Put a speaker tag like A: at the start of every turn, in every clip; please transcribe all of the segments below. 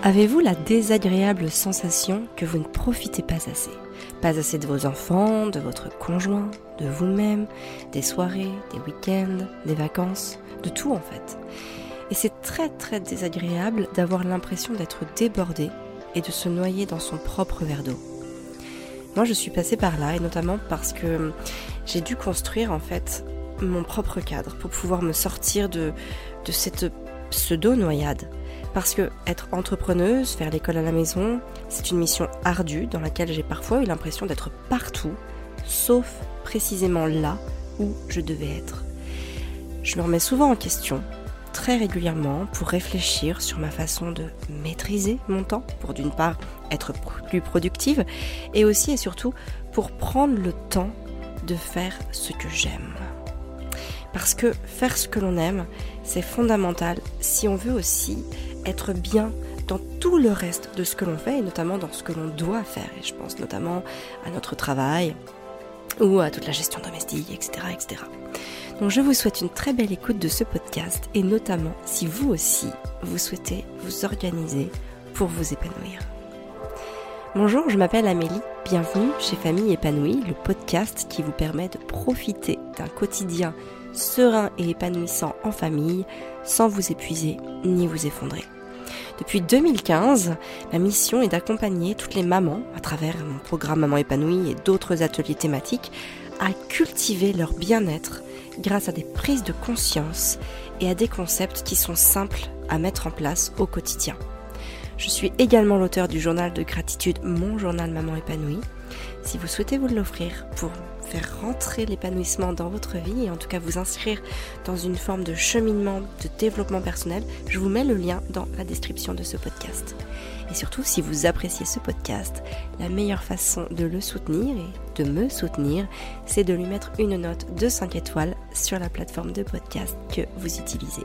A: Avez-vous la désagréable sensation que vous ne profitez pas assez? Pas assez de vos enfants, de votre conjoint, de vous-même, des soirées, des week-ends, des vacances, de tout en fait? Et c'est très très désagréable d'avoir l'impression d'être débordé et de se noyer dans son propre verre d'eau. Moi je suis passée par là et notamment parce que j'ai dû construire en fait mon propre cadre pour pouvoir me sortir de, de cette pseudo-noyade parce que être entrepreneuse, faire l'école à la maison, c'est une mission ardue dans laquelle j'ai parfois eu l'impression d'être partout, sauf précisément là où je devais être. Je me remets souvent en question, très régulièrement, pour réfléchir sur ma façon de maîtriser mon temps, pour d'une part être plus productive, et aussi et surtout pour prendre le temps de faire ce que j'aime. Parce que faire ce que l'on aime, c'est fondamental si on veut aussi être bien dans tout le reste de ce que l'on fait et notamment dans ce que l'on doit faire. Et je pense notamment à notre travail ou à toute la gestion domestique, etc., etc. Donc je vous souhaite une très belle écoute de ce podcast et notamment si vous aussi vous souhaitez vous organiser pour vous épanouir. Bonjour, je m'appelle Amélie, bienvenue chez Famille épanouie, le podcast qui vous permet de profiter d'un quotidien serein et épanouissant en famille sans vous épuiser ni vous effondrer. Depuis 2015, ma mission est d'accompagner toutes les mamans, à travers mon programme Maman épanouie et d'autres ateliers thématiques, à cultiver leur bien-être grâce à des prises de conscience et à des concepts qui sont simples à mettre en place au quotidien. Je suis également l'auteur du journal de gratitude Mon journal Maman épanouie. Si vous souhaitez vous l'offrir pour faire rentrer l'épanouissement dans votre vie et en tout cas vous inscrire dans une forme de cheminement, de développement personnel, je vous mets le lien dans la description de ce podcast. Et surtout, si vous appréciez ce podcast, la meilleure façon de le soutenir et de me soutenir, c'est de lui mettre une note de 5 étoiles sur la plateforme de podcast que vous utilisez.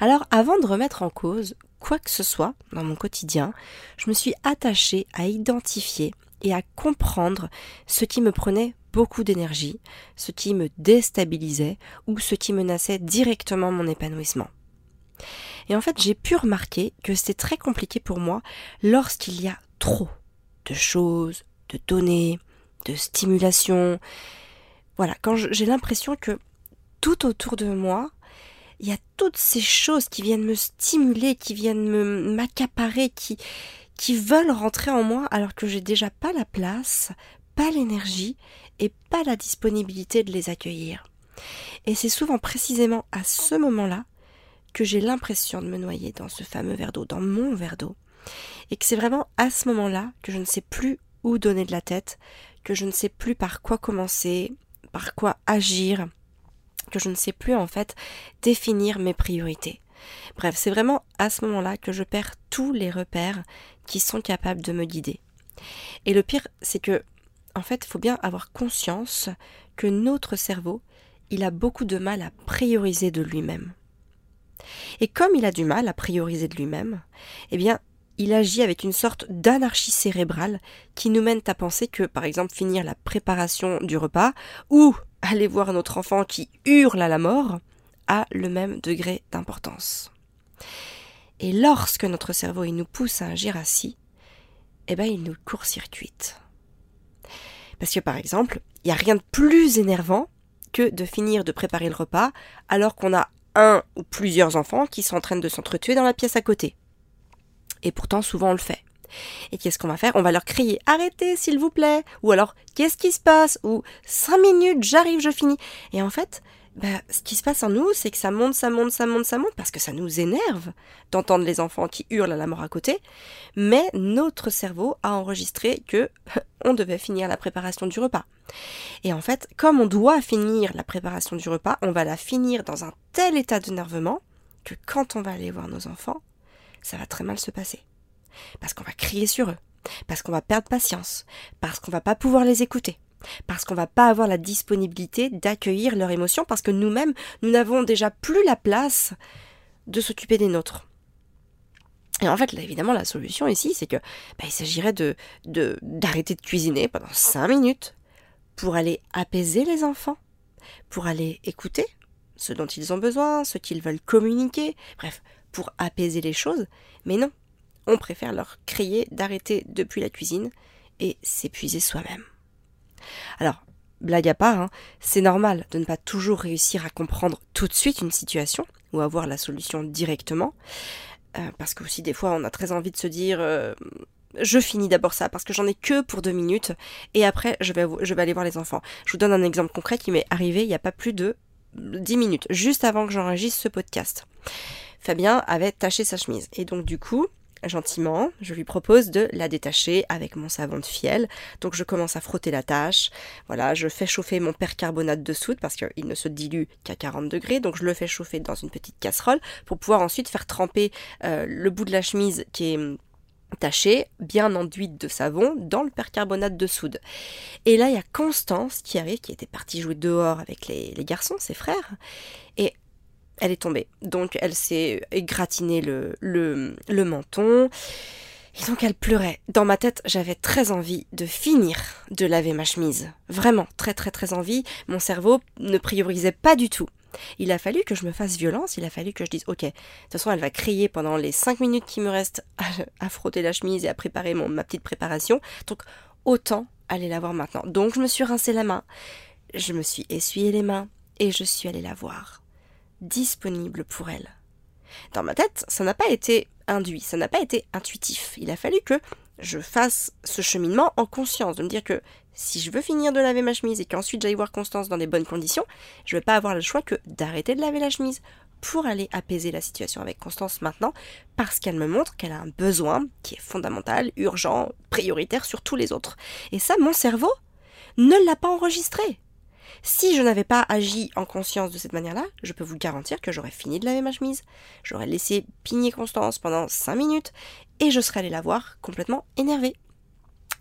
A: Alors, avant de remettre en cause quoi que ce soit dans mon quotidien, je me suis attachée à identifier et à comprendre ce qui me prenait beaucoup d'énergie, ce qui me déstabilisait ou ce qui menaçait directement mon épanouissement. Et en fait, j'ai pu remarquer que c'est très compliqué pour moi lorsqu'il y a trop de choses, de données, de stimulation. Voilà, quand j'ai l'impression que tout autour de moi, il y a toutes ces choses qui viennent me stimuler, qui viennent me m'accaparer, qui qui veulent rentrer en moi alors que j'ai déjà pas la place, pas l'énergie et pas la disponibilité de les accueillir. Et c'est souvent précisément à ce moment-là que j'ai l'impression de me noyer dans ce fameux verre d'eau, dans mon verre d'eau. Et que c'est vraiment à ce moment-là que je ne sais plus où donner de la tête, que je ne sais plus par quoi commencer, par quoi agir, que je ne sais plus en fait définir mes priorités. Bref, c'est vraiment à ce moment-là que je perds tous les repères qui sont capables de me guider. Et le pire, c'est que, en fait, il faut bien avoir conscience que notre cerveau, il a beaucoup de mal à prioriser de lui-même. Et comme il a du mal à prioriser de lui-même, eh bien, il agit avec une sorte d'anarchie cérébrale qui nous mène à penser que, par exemple, finir la préparation du repas ou aller voir notre enfant qui hurle à la mort a le même degré d'importance. Et lorsque notre cerveau il nous pousse à agir ainsi, eh ben il nous court-circuite. Parce que par exemple, il n'y a rien de plus énervant que de finir de préparer le repas alors qu'on a un ou plusieurs enfants qui sont en train de s'entretuer dans la pièce à côté. Et pourtant souvent on le fait. Et qu'est-ce qu'on va faire? On va leur crier Arrêtez s'il vous plaît Ou alors Qu'est-ce qui se passe? Ou Cinq minutes, j'arrive, je finis. Et en fait, bah, ce qui se passe en nous, c'est que ça monte, ça monte, ça monte, ça monte, parce que ça nous énerve d'entendre les enfants qui hurlent à la mort à côté, mais notre cerveau a enregistré que on devait finir la préparation du repas. Et en fait, comme on doit finir la préparation du repas, on va la finir dans un tel état d'énervement que quand on va aller voir nos enfants, ça va très mal se passer. Parce qu'on va crier sur eux, parce qu'on va perdre patience, parce qu'on va pas pouvoir les écouter parce qu'on va pas avoir la disponibilité d'accueillir leurs émotions, parce que nous-mêmes, nous n'avons déjà plus la place de s'occuper des nôtres. Et en fait, évidemment, la solution ici, c'est que bah, il s'agirait de d'arrêter de, cuisiner pendant cinq minutes pour aller apaiser les enfants, pour aller écouter ce dont ils ont besoin, ce qu'ils veulent communiquer, bref, pour apaiser les choses, mais non, on préfère leur crier d'arrêter depuis la cuisine et s'épuiser soi-même. Alors, blague à part, hein, c'est normal de ne pas toujours réussir à comprendre tout de suite une situation ou avoir la solution directement, euh, parce que aussi des fois on a très envie de se dire euh, je finis d'abord ça parce que j'en ai que pour deux minutes et après je vais, je vais aller voir les enfants. Je vous donne un exemple concret qui m'est arrivé il n'y a pas plus de dix minutes, juste avant que j'enregistre ce podcast. Fabien avait taché sa chemise et donc du coup gentiment, je lui propose de la détacher avec mon savon de fiel. Donc je commence à frotter la tâche. Voilà, je fais chauffer mon percarbonate de soude parce qu'il ne se dilue qu'à 40 degrés. Donc je le fais chauffer dans une petite casserole pour pouvoir ensuite faire tremper euh, le bout de la chemise qui est hum, taché, bien enduite de savon, dans le percarbonate de soude. Et là, il y a Constance qui arrive, qui était partie jouer dehors avec les, les garçons, ses frères, et elle est tombée. Donc elle s'est égratignée le, le, menton. Et donc elle pleurait. Dans ma tête, j'avais très envie de finir de laver ma chemise. Vraiment, très très très envie. Mon cerveau ne priorisait pas du tout. Il a fallu que je me fasse violence, il a fallu que je dise ok, de toute façon elle va crier pendant les 5 minutes qui me restent à, frotter la chemise et à préparer mon, ma petite préparation. Donc autant aller la voir maintenant. Donc je me suis rincé la main, je me suis essuyé les mains et je suis allée la voir disponible pour elle. Dans ma tête, ça n'a pas été induit, ça n'a pas été intuitif. Il a fallu que je fasse ce cheminement en conscience, de me dire que si je veux finir de laver ma chemise et qu'ensuite j'aille voir Constance dans des bonnes conditions, je ne vais pas avoir le choix que d'arrêter de laver la chemise pour aller apaiser la situation avec Constance maintenant, parce qu'elle me montre qu'elle a un besoin qui est fondamental, urgent, prioritaire sur tous les autres. Et ça, mon cerveau ne l'a pas enregistré. Si je n'avais pas agi en conscience de cette manière-là, je peux vous garantir que j'aurais fini de laver ma chemise, j'aurais laissé pigner Constance pendant 5 minutes et je serais allée la voir complètement énervée.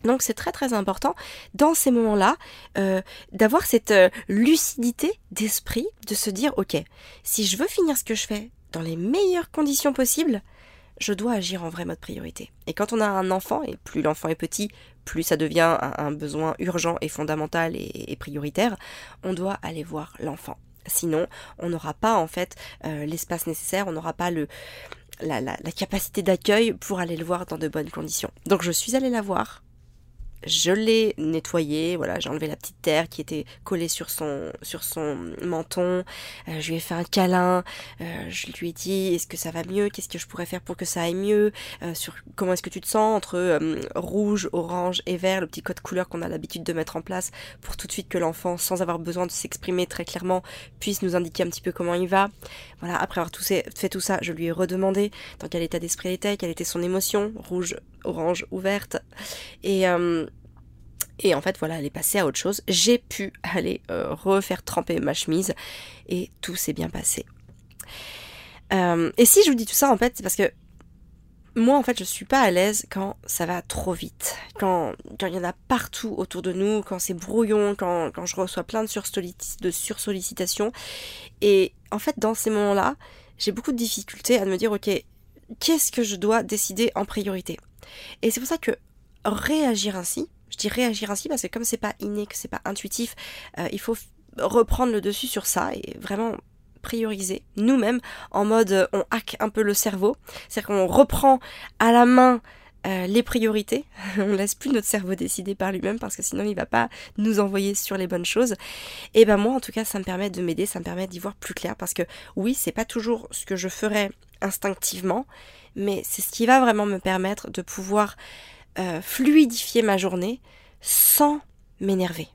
A: Donc c'est très très important dans ces moments-là euh, d'avoir cette euh, lucidité d'esprit, de se dire ok, si je veux finir ce que je fais dans les meilleures conditions possibles, je dois agir en vrai mode priorité. Et quand on a un enfant, et plus l'enfant est petit, plus ça devient un, besoin urgent et fondamental et, prioritaire, on doit aller voir l'enfant. Sinon, on n'aura pas en fait euh, l'espace nécessaire, on n'aura pas le, la, la capacité d'accueil pour aller le voir dans de bonnes conditions. Donc je suis allée la voir, je l'ai nettoyé, voilà, j'ai enlevé la petite terre qui était collée sur son, sur son menton, euh, je lui ai fait un câlin, euh, je lui ai dit est-ce que ça va mieux, qu'est-ce que je pourrais faire pour que ça aille mieux, euh, sur comment est-ce que tu te sens entre rouge, orange et vert, le petit code couleur qu'on a l'habitude de mettre en place pour tout de suite que l'enfant, sans avoir besoin de s'exprimer très clairement, puisse nous indiquer un petit peu comment il va. Voilà, après avoir tout fait tout ça, je lui ai redemandé dans quel état d'esprit elle était, quelle était son émotion, rouge, orange ou verte. Et et en fait, voilà, elle est passée à autre chose. J'ai pu aller euh, refaire tremper ma chemise et tout s'est bien passé. Euh, et si je vous dis tout ça, en fait, c'est parce que moi, en fait, je suis pas à l'aise quand ça va trop vite, quand il y en a partout autour de nous, quand c'est brouillon, quand, quand, je reçois plein de, de sursollicitations. Et en fait, dans ces moments-là, j'ai beaucoup de difficultés à me dire, ok, qu'est-ce que je dois décider en priorité. Et c'est pour ça que réagir ainsi, je dis réagir ainsi parce que comme c'est pas inné, que c'est pas intuitif, euh, il faut reprendre le dessus sur ça et vraiment prioriser nous-mêmes en mode euh, on hack un peu le cerveau, c'est-à-dire qu'on reprend à la main euh, les priorités, on laisse plus notre cerveau décider par lui-même parce que sinon il va pas nous envoyer sur les bonnes choses. Et ben moi en tout cas ça me permet de m'aider, ça me permet d'y voir plus clair parce que oui c'est pas toujours ce que je ferais instinctivement, mais c'est ce qui va vraiment me permettre de pouvoir euh, fluidifier ma journée sans m'énerver.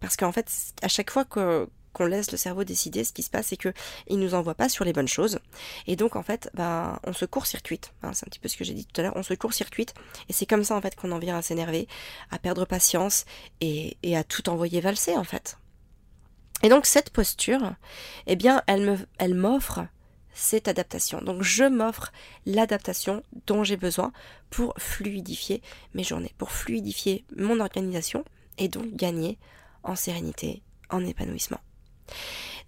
A: Parce qu'en fait, à chaque fois qu'on laisse le cerveau décider, ce qui se passe, c'est que il nous envoie pas sur les bonnes choses. Et donc, en fait, ben, on se court-circuite. Hein, c'est un petit peu ce que j'ai dit tout à l'heure. On se court-circuite. Et c'est comme ça, en fait, qu'on en vient à s'énerver, à perdre patience et, et à tout envoyer valser, en fait. Et donc, cette posture, eh bien, elle me, elle m'offre cette adaptation. Donc je m'offre l'adaptation dont j'ai besoin pour fluidifier mes journées, pour fluidifier mon organisation et donc gagner en sérénité, en épanouissement.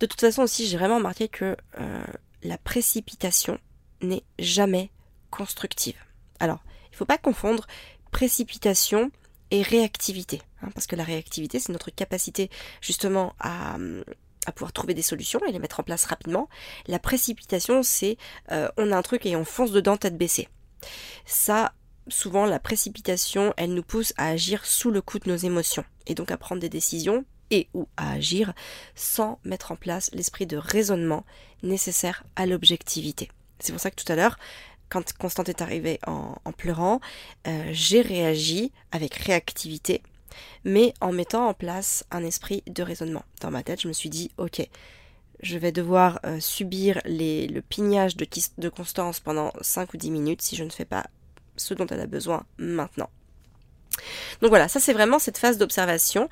A: De toute façon aussi, j'ai vraiment remarqué que euh, la précipitation n'est jamais constructive. Alors, il ne faut pas confondre précipitation et réactivité, hein, parce que la réactivité, c'est notre capacité justement à, à pouvoir trouver des solutions et les mettre en place rapidement. La précipitation, c'est euh, on a un truc et on fonce dedans tête baissée. Ça, souvent, la précipitation, elle nous pousse à agir sous le coup de nos émotions et donc à prendre des décisions et ou à agir sans mettre en place l'esprit de raisonnement nécessaire à l'objectivité. C'est pour ça que tout à l'heure, quand Constante est arrivée en, pleurant, euh, j'ai réagi avec réactivité mais en mettant en place un esprit de raisonnement. Dans ma tête, je me suis dit, ok, je vais devoir euh, subir le pignage de, Constance pendant 5 ou 10 minutes si je ne fais pas ce dont elle a besoin maintenant. Donc voilà, ça c'est vraiment cette phase d'observation.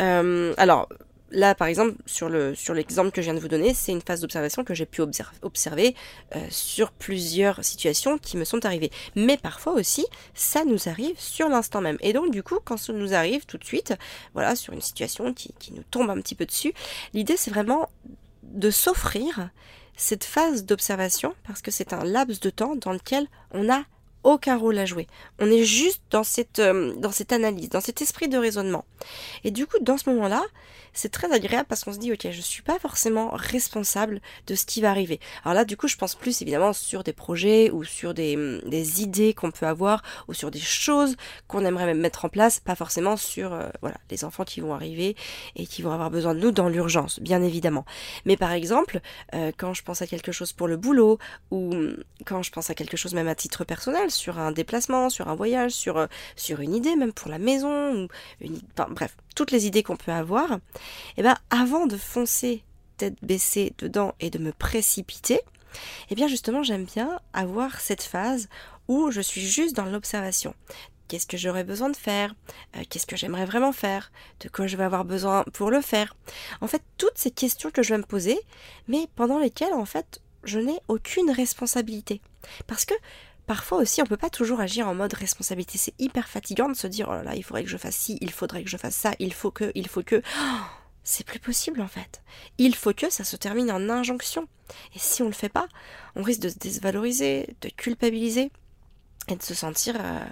A: Euh, alors, là, par exemple, sur le sur l'exemple que je viens de vous donner, c'est une phase d'observation que j'ai pu observer euh, sur plusieurs situations qui me sont arrivées. Mais parfois aussi, ça nous arrive sur l'instant même. Et donc, du coup, quand ça nous arrive tout de suite, voilà, sur une situation qui, qui nous tombe un petit peu dessus, l'idée, c'est vraiment de s'offrir cette phase d'observation parce que c'est un laps de temps dans lequel on a aucun rôle à jouer. On est juste dans cette, euh, dans cette analyse, dans cet esprit de raisonnement. Et du coup, dans ce moment-là, c'est très agréable parce qu'on se dit, ok, je suis pas forcément responsable de ce qui va arriver. Alors là, du coup, je pense plus évidemment sur des projets ou sur des, hum, des idées qu'on peut avoir ou sur des choses qu'on aimerait même mettre en place, pas forcément sur euh, les enfants qui vont arriver et qui vont avoir besoin de nous dans l'urgence, bien évidemment. Mais par exemple, euh, quand je pense à quelque chose pour le boulot ou hum, quand je pense à quelque chose même à titre personnel, sur un déplacement, sur un voyage, sur, euh, une idée, même pour la maison, ou enfin, bref, toutes les idées qu'on peut avoir, eh ben avant de foncer tête baissée dedans et de me précipiter, eh bien justement j'aime bien avoir cette phase où je suis juste dans l'observation. Qu'est-ce que j'aurais besoin de faire? Euh, Qu'est-ce que j'aimerais vraiment faire? De quoi je vais avoir besoin pour le faire? En fait, toutes ces questions que je vais me poser, mais pendant lesquelles en fait je n'ai aucune responsabilité. Parce que Parfois aussi, on peut pas toujours agir en mode responsabilité. C'est hyper fatigant de se dire oh là il faudrait que je fasse ci, il faudrait que je fasse ça, il faut que, il faut que. c'est plus possible en fait. Il faut que ça se termine en injonction. Et si on le fait pas, on risque de se désvaloriser, de culpabiliser et de se sentir euh,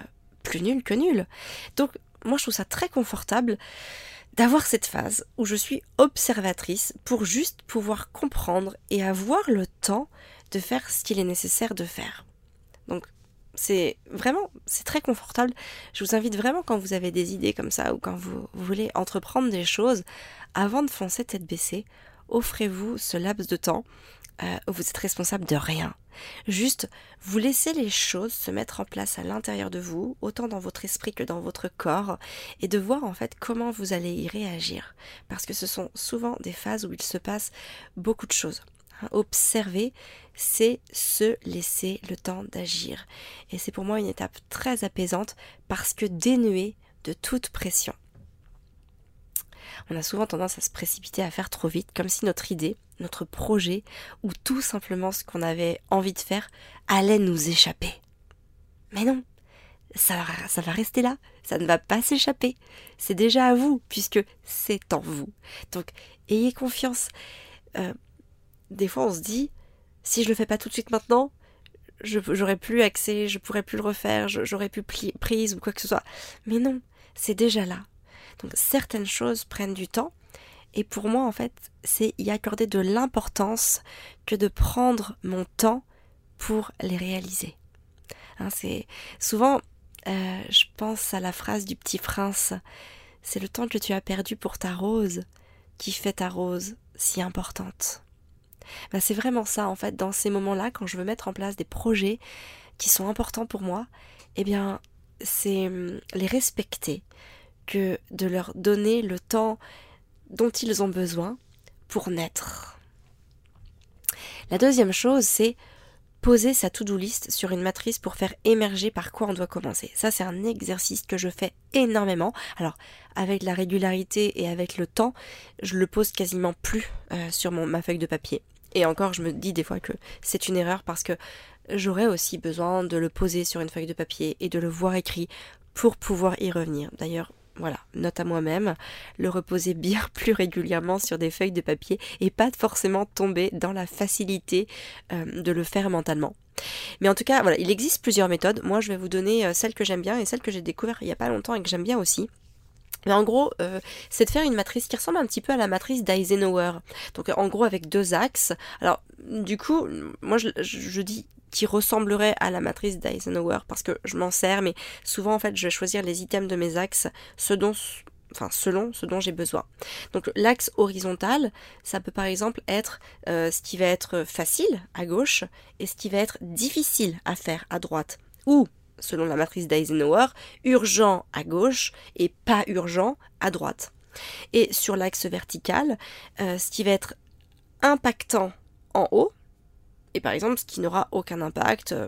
A: plus nul que nul. Donc, moi, je trouve ça très confortable d'avoir cette phase où je suis observatrice pour juste pouvoir comprendre et avoir le temps de faire ce qu'il est nécessaire de faire. Donc c'est vraiment, c'est très confortable. Je vous invite vraiment quand vous avez des idées comme ça ou quand vous, voulez entreprendre des choses, avant de foncer tête baissée, offrez-vous ce laps de temps euh, où vous êtes responsable de rien. Juste, vous laissez les choses se mettre en place à l'intérieur de vous, autant dans votre esprit que dans votre corps, et de voir en fait comment vous allez y réagir. Parce que ce sont souvent des phases où il se passe beaucoup de choses. Observer, c'est se laisser le temps d'agir. Et c'est pour moi une étape très apaisante parce que dénuée de toute pression. On a souvent tendance à se précipiter à faire trop vite, comme si notre idée, notre projet, ou tout simplement ce qu'on avait envie de faire, allait nous échapper. Mais non, ça va, rester là, ça ne va pas s'échapper. C'est déjà à vous, puisque c'est en vous. Donc, ayez confiance. Euh, des fois on se dit, si je le fais pas tout de suite maintenant, j'aurais plus accès, je pourrais plus le refaire, j'aurais plus prise ou quoi que ce soit. Mais non, c'est déjà là. Donc certaines choses prennent du temps. Et pour moi, en fait, c'est y accorder de l'importance que de prendre mon temps pour les réaliser. Hein, souvent, euh, je pense à la phrase du petit prince. C'est le temps que tu as perdu pour ta rose qui fait ta rose si importante. Bah, c'est vraiment ça en fait dans ces moments-là quand je veux mettre en place des projets qui sont importants pour moi, eh bien c'est hum, les respecter que de leur donner le temps dont ils ont besoin pour naître. La deuxième chose, c'est poser sa to-do list sur une matrice pour faire émerger par quoi on doit commencer. Ça, c'est un exercice que je fais énormément. Alors, avec la régularité et avec le temps, je le pose quasiment plus euh, sur mon, ma feuille de papier. Et encore, je me dis des fois que c'est une erreur parce que j'aurais aussi besoin de le poser sur une feuille de papier et de le voir écrit pour pouvoir y revenir. D'ailleurs, voilà, note à moi-même, le reposer bien plus régulièrement sur des feuilles de papier et pas forcément tomber dans la facilité euh, de le faire mentalement. Mais en tout cas, voilà, il existe plusieurs méthodes. Moi, je vais vous donner euh, celle que j'aime bien et celle que j'ai découvert il n'y a pas longtemps et que j'aime bien aussi. En gros, euh, c'est de faire une matrice qui ressemble un petit peu à la matrice d'Eisenhower. Donc en gros avec deux axes. Alors du coup, moi je, dis qui ressemblerait à la matrice d'Eisenhower parce que je m'en sers, mais souvent en fait je vais choisir les items de mes axes, selon ce dont j'ai besoin. Donc l'axe horizontal, ça peut par exemple être euh, ce qui va être facile à gauche et ce qui va être difficile à faire à droite. Ou, selon la matrice d'Eisenhower, urgent à gauche et pas urgent à droite. Et sur l'axe vertical, euh, ce qui va être impactant en haut, et par exemple ce qui n'aura aucun impact euh,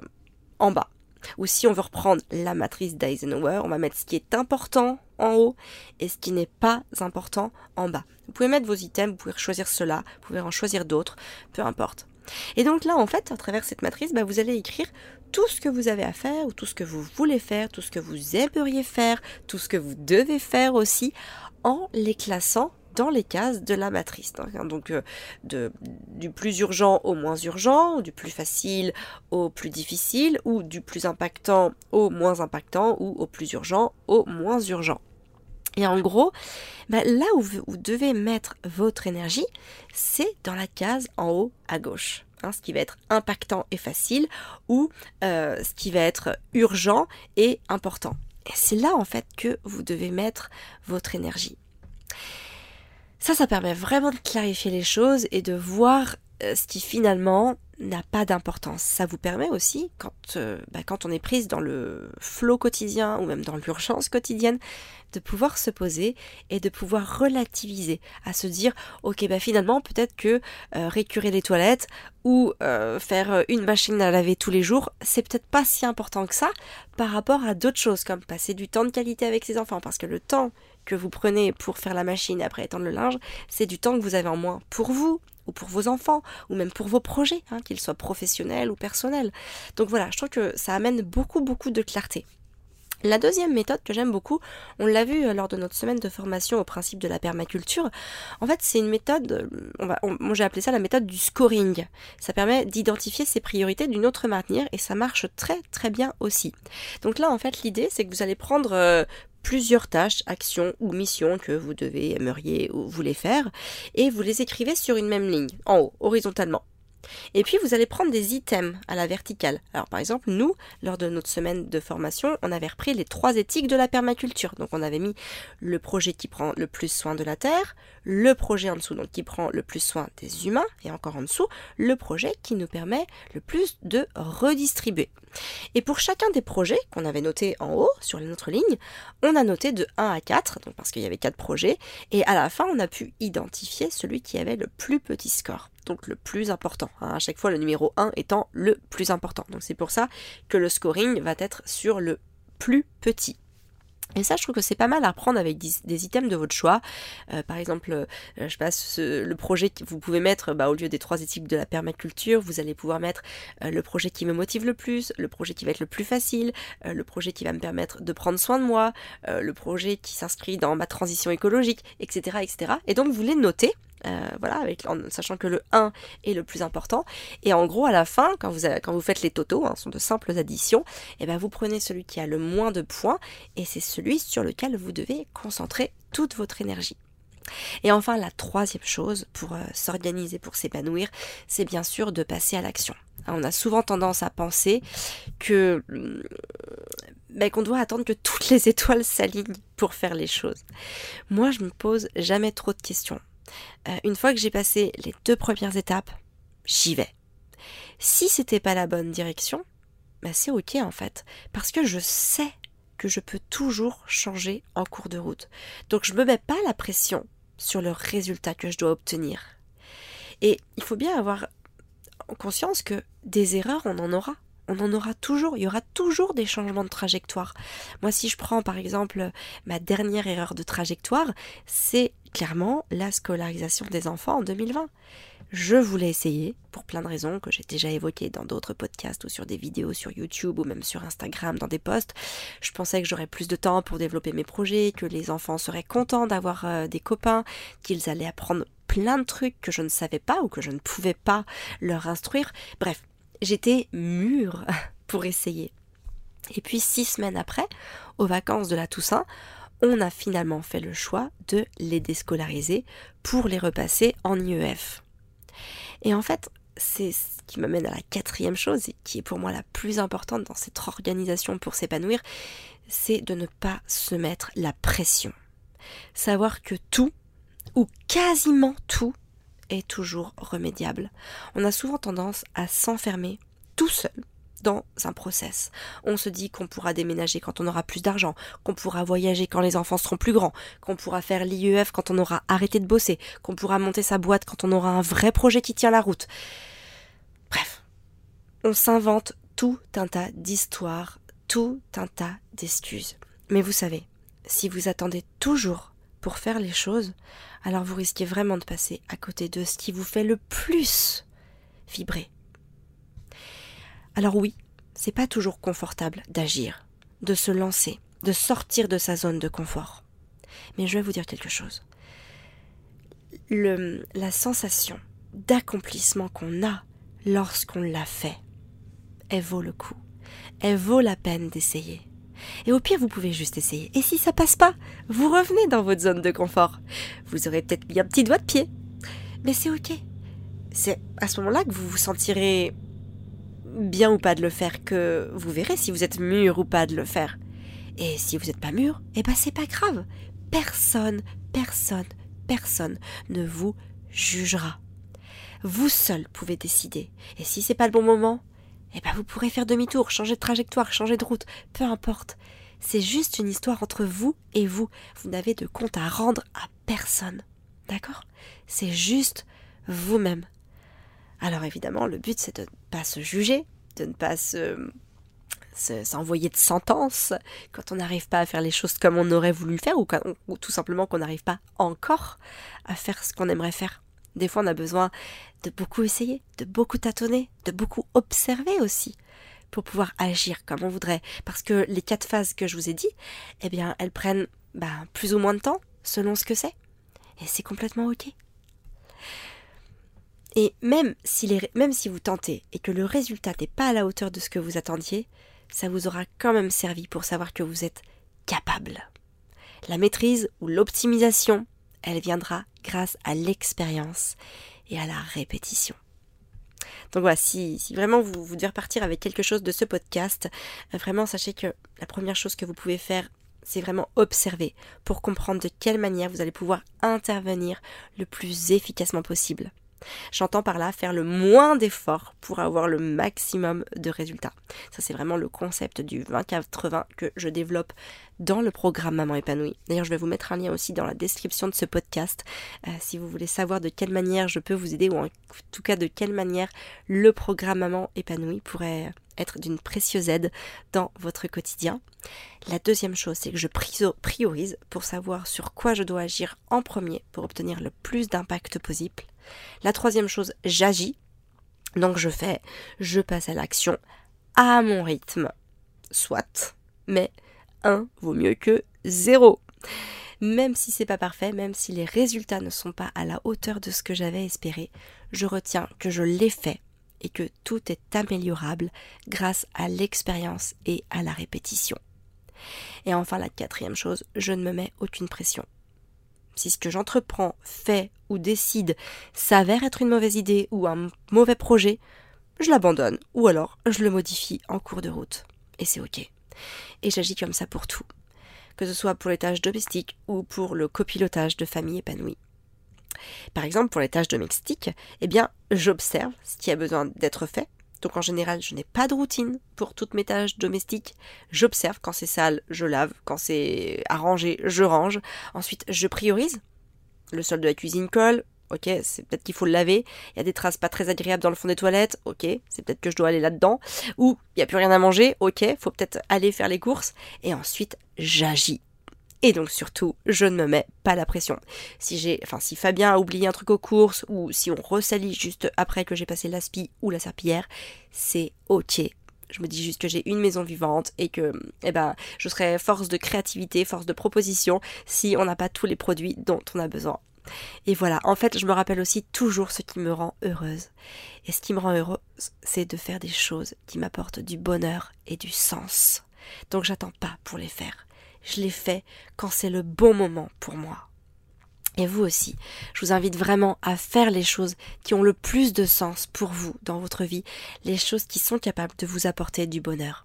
A: en bas. Ou si on veut reprendre la matrice d'Eisenhower, on va mettre ce qui est important en haut et ce qui n'est pas important en bas. Vous pouvez mettre vos items, vous pouvez choisir cela, vous pouvez en choisir d'autres, peu importe. Et donc là, en fait, à travers cette matrice, bah, vous allez écrire tout ce que vous avez à faire, ou tout ce que vous voulez faire, tout ce que vous aimeriez faire, tout ce que vous devez faire aussi, en les classant dans les cases de la matrice. Donc euh, du plus urgent au moins urgent, du plus facile au plus difficile, ou du plus impactant au moins impactant, ou au plus urgent au moins urgent. Et en gros, bah, là où vous devez mettre votre énergie, c'est dans la case en haut à gauche. Hein, ce qui va être impactant et facile, ou euh, ce qui va être urgent et important. C'est là en fait que vous devez mettre votre énergie. Ça, ça permet vraiment de clarifier les choses et de voir euh, ce qui finalement n'a pas d'importance. Ça vous permet aussi, quand, euh, bah, quand on est prise dans le flot quotidien ou même dans l'urgence quotidienne, de pouvoir se poser et de pouvoir relativiser, à se dire, ok, bah finalement, peut-être que euh, récurer les toilettes ou faire une machine à laver tous les jours, c'est peut-être pas si important que ça par rapport à d'autres choses, comme passer du temps de qualité avec ses enfants, parce que le temps que vous prenez pour faire la machine après étendre le linge, c'est du temps que vous avez en moins pour vous, ou pour vos enfants, ou même pour vos projets, hein, qu'ils soient professionnels ou personnels. Donc voilà, je trouve que ça amène beaucoup, beaucoup de clarté. La deuxième méthode que j'aime beaucoup, on l'a vu euh, lors de notre semaine de formation au principe de la permaculture, en fait c'est une méthode, euh, on va, moi j'ai appelé ça la méthode du scoring. Ça permet d'identifier ses priorités d'une autre manière et ça marche très très bien aussi. Donc là en fait l'idée c'est que vous allez prendre euh, plusieurs tâches, actions ou missions que vous devez, aimeriez ou voulez faire, et vous les écrivez sur une même ligne, en haut, horizontalement. Et puis vous allez prendre des items à la verticale. Alors par exemple, nous, lors de notre semaine de formation, on avait repris les trois éthiques de la permaculture. Donc on avait mis le projet qui prend le plus soin de la terre, le projet en dessous donc qui prend le plus soin des humains, et encore en dessous, le projet qui nous permet le plus de redistribuer. Et pour chacun des projets qu'on avait notés en haut sur notre ligne, on a noté de 1 à 4, donc parce qu'il y avait 4 projets, et à la fin on a pu identifier celui qui avait le plus petit score donc le plus important. Hein. à chaque fois, le numéro 1 étant le plus important. Donc c'est pour ça que le scoring va être sur le plus petit. Et ça, je trouve que c'est pas mal à reprendre avec des, items de votre choix. Euh, par exemple, euh, je passe le projet que vous pouvez mettre bah, au lieu des trois éthiques de la permaculture, vous allez pouvoir mettre euh, le projet qui me motive le plus, le projet qui va être le plus facile, le projet qui va me permettre de prendre soin de moi, le projet qui s'inscrit dans ma transition écologique, etc., etc. Et donc vous les notez euh, voilà, en sachant que le 1 est le plus important. Et en gros, à la fin, quand vous, faites les totaux, hein, sont de simples additions, et eh ben vous prenez celui qui a le moins de points, et c'est celui sur lequel vous devez concentrer toute votre énergie. Et enfin, la troisième chose pour euh, s'organiser, pour s'épanouir, c'est bien sûr de passer à l'action. Hein, on a souvent tendance à penser que mm, ben, qu'on doit attendre que toutes les étoiles s'alignent pour faire les choses. Moi, je me pose jamais trop de questions. Euh, une fois que j'ai passé les deux premières étapes, j'y vais. Si c'était pas la bonne direction, bah c'est ok en fait, parce que je sais que je peux toujours changer en cours de route. Donc je me mets pas la pression sur le résultat que je dois obtenir. Et il faut bien avoir conscience que des erreurs, on en aura on en aura toujours, il y aura toujours des changements de trajectoire. Moi, si je prends par exemple ma dernière erreur de trajectoire, c'est clairement la scolarisation des enfants en 2020. Je voulais essayer, pour plein de raisons que j'ai déjà évoquées dans d'autres podcasts ou sur des vidéos sur YouTube ou même sur Instagram dans des posts. Je pensais que j'aurais plus de temps pour développer mes projets, que les enfants seraient contents d'avoir euh, des copains, qu'ils allaient apprendre plein de trucs que je ne savais pas ou que je ne pouvais pas leur instruire. Bref, j'étais mûre pour essayer. Et puis six semaines après, aux vacances de la Toussaint, on a finalement fait le choix de les déscolariser pour les repasser en IEF. Et en fait, c'est ce qui m'amène à la quatrième chose, et qui est pour moi la plus importante dans cette organisation pour s'épanouir, c'est de ne pas se mettre la pression. Savoir que tout, ou quasiment tout, est toujours remédiable. On a souvent tendance à s'enfermer tout seul dans un process. On se dit qu'on pourra déménager quand on aura plus d'argent, qu'on pourra voyager quand les enfants seront plus grands, qu'on pourra faire l'IEF quand on aura arrêté de bosser, qu'on pourra monter sa boîte quand on aura un vrai projet qui tient la route. Bref, on s'invente tout un tas d'histoires, tout un tas d'excuses. Mais vous savez, si vous attendez toujours pour faire les choses, alors vous risquez vraiment de passer à côté de ce qui vous fait le plus vibrer alors oui, c'est pas toujours confortable d'agir, de se lancer, de sortir de sa zone de confort. Mais je vais vous dire quelque chose. La sensation d'accomplissement qu'on a lorsqu'on l'a fait, elle vaut le coup. Elle vaut la peine d'essayer. Et au pire, vous pouvez juste essayer. Et si ça passe pas, vous revenez dans votre zone de confort. Vous aurez peut-être mis un petit doigt de pied. Mais c'est ok. C'est à ce moment-là que vous vous sentirez bien ou pas de le faire que vous verrez si vous êtes mûr ou pas de le faire. Et si vous n'êtes pas mûr, eh ben c'est pas grave. Personne, personne, personne ne vous jugera. Vous seul pouvez décider. Et si c'est pas le bon moment, eh ben vous pourrez faire demi-tour, changer de trajectoire, changer de route, peu importe. C'est juste une histoire entre vous et vous. Vous n'avez de compte à rendre à personne. D'accord? C'est juste vous-même. Alors évidemment, le but c'est de ne pas se juger, de ne pas se s'envoyer de sentence quand on n'arrive pas à faire les choses comme on aurait voulu le faire ou, ou tout simplement qu'on n'arrive pas encore à faire ce qu'on aimerait faire. Des fois, on a besoin de beaucoup essayer, de beaucoup tâtonner, de beaucoup observer aussi pour pouvoir agir comme on voudrait. Parce que les quatre phases que je vous ai dit, eh bien, elles prennent bah, plus ou moins de temps selon ce que c'est. Et c'est complètement ok. Et même si, les, même si vous tentez et que le résultat n'est pas à la hauteur de ce que vous attendiez, ça vous aura quand même servi pour savoir que vous êtes capable. La maîtrise ou l'optimisation, elle viendra grâce à l'expérience et à la répétition. Donc voilà, si, vraiment vous, vous devez repartir avec quelque chose de ce podcast, euh, vraiment sachez que la première chose que vous pouvez faire, c'est vraiment observer pour comprendre de quelle manière vous allez pouvoir intervenir le plus efficacement possible. J'entends par là faire le moins d'efforts pour avoir le maximum de résultats. Ça, c'est vraiment le concept du 20-80 que je développe dans le programme Maman épanouie. D'ailleurs, je vais vous mettre un lien aussi dans la description de ce podcast euh, si vous voulez savoir de quelle manière je peux vous aider ou en tout cas de quelle manière le programme Maman épanouie pourrait être d'une précieuse aide dans votre quotidien. La deuxième chose, c'est que je priorise pour savoir sur quoi je dois agir en premier pour obtenir le plus d'impact possible. La troisième chose, j'agis. Donc je fais, je passe à l'action à mon rythme. Soit, mais un vaut mieux que zéro. Même si c'est pas parfait, même si les résultats ne sont pas à la hauteur de ce que j'avais espéré, je retiens que je l'ai fait et que tout est améliorable grâce à l'expérience et à la répétition. Et enfin, la quatrième chose, je ne me mets aucune pression. Si ce que j'entreprends, fais ou décide s'avère être une mauvaise idée ou un mauvais projet, je l'abandonne ou alors je le modifie en cours de route. Et c'est ok. Et j'agis comme ça pour tout, que ce soit pour les tâches domestiques ou pour le copilotage de famille épanouie. Par exemple, pour les tâches domestiques, eh bien, j'observe ce qui a besoin d'être fait. Donc en général, je n'ai pas de routine pour toutes mes tâches domestiques. J'observe quand c'est sale, je lave, quand c'est arrangé, je range. Ensuite, je priorise. Le sol de la cuisine colle, ok, c'est peut-être qu'il faut le laver. Il y a des traces pas très agréables dans le fond des toilettes, ok, c'est peut-être que je dois aller là-dedans. Ou il n'y a plus rien à manger, ok, faut peut-être aller faire les courses. Et ensuite, j'agis. Et donc surtout, je ne me mets pas la pression. Si j'ai, enfin, si Fabien a oublié un truc aux courses ou si on ressalit juste après que j'ai passé l'aspi ou la serpillière, c'est ok. Je me dis juste que j'ai une maison vivante et que, eh ben, je serai force de créativité, force de proposition si on n'a pas tous les produits dont on a besoin. Et voilà, en fait, je me rappelle aussi toujours ce qui me rend heureuse. Et ce qui me rend heureuse, c'est de faire des choses qui m'apportent du bonheur et du sens. Donc j'attends pas pour les faire je les fais quand c'est le bon moment pour moi. Et vous aussi, je vous invite vraiment à faire les choses qui ont le plus de sens pour vous dans votre vie, les choses qui sont capables de vous apporter du bonheur.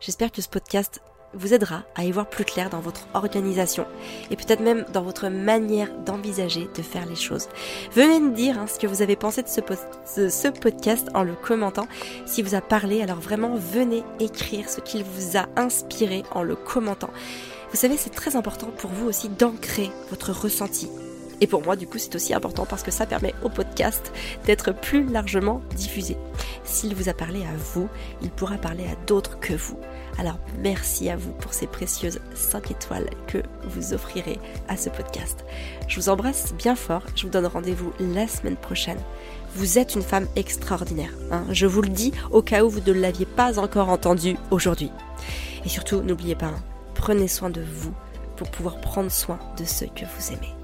A: J'espère que ce podcast vous aidera à y voir plus clair dans votre organisation et peut-être même dans votre manière d'envisager de faire les choses. Venez me dire hein, ce que vous avez pensé de ce, podcast en le commentant. Si vous a parlé, alors vraiment venez écrire ce qu'il vous a inspiré en le commentant. Vous savez, c'est très important pour vous aussi d'ancrer votre ressenti et pour moi, du coup, c'est aussi important parce que ça permet au podcast d'être plus largement diffusé. S'il vous a parlé à vous, il pourra parler à d'autres que vous. Alors merci à vous pour ces précieuses 5 étoiles que vous offrirez à ce podcast. Je vous embrasse bien fort, je vous donne rendez-vous la semaine prochaine. Vous êtes une femme extraordinaire, hein. je vous le dis au cas où vous ne l'aviez pas encore entendu aujourd'hui. Et surtout, n'oubliez pas, hein, prenez soin de vous pour pouvoir prendre soin de ceux que vous aimez.